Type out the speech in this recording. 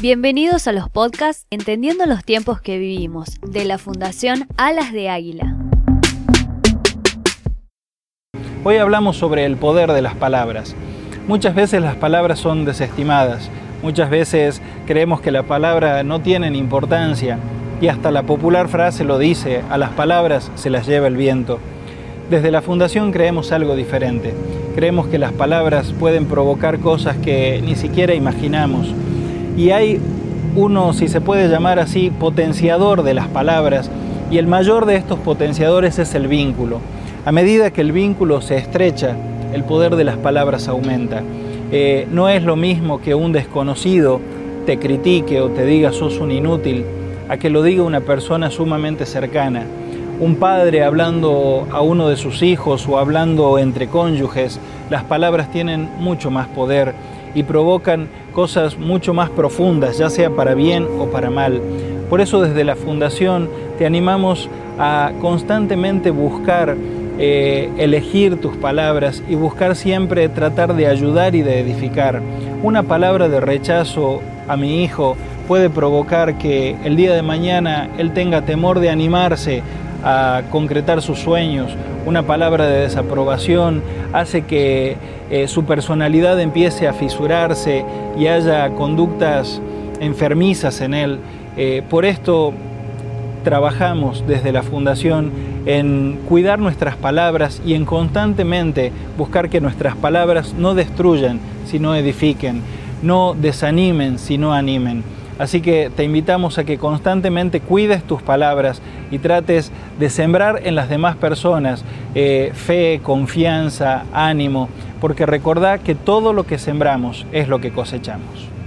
Bienvenidos a los podcasts Entendiendo los tiempos que vivimos, de la Fundación Alas de Águila. Hoy hablamos sobre el poder de las palabras. Muchas veces las palabras son desestimadas, muchas veces creemos que la palabra no tienen importancia y hasta la popular frase lo dice, a las palabras se las lleva el viento. Desde la Fundación creemos algo diferente. Creemos que las palabras pueden provocar cosas que ni siquiera imaginamos. Y hay uno, si se puede llamar así, potenciador de las palabras, y el mayor de estos potenciadores es el vínculo. A medida que el vínculo se estrecha, el poder de las palabras aumenta. Eh, no es lo mismo que un desconocido te critique o te diga sos un inútil, a que lo diga una persona sumamente cercana un padre hablando a uno de sus hijos o hablando entre cónyuges, las palabras tienen mucho más poder y provocan cosas mucho más profundas, ya sea para bien o para mal. Por eso desde la Fundación te animamos a constantemente buscar eh, elegir tus palabras y buscar siempre tratar de ayudar y de edificar. Una palabra de rechazo a mi hijo puede provocar que el día de mañana él tenga temor de animarse a concretar sus sueños, una palabra de desaprobación hace que eh, su personalidad empiece a fisurarse y haya conductas enfermizas en él. Eh, por esto trabajamos desde la Fundación en cuidar nuestras palabras y en constantemente buscar que nuestras palabras no destruyan, sino edifiquen, no desanimen, sino animen. Así que te invitamos a que constantemente cuides tus palabras y trates de sembrar en las demás personas eh, fe, confianza, ánimo, porque recordá que todo lo que sembramos es lo que cosechamos.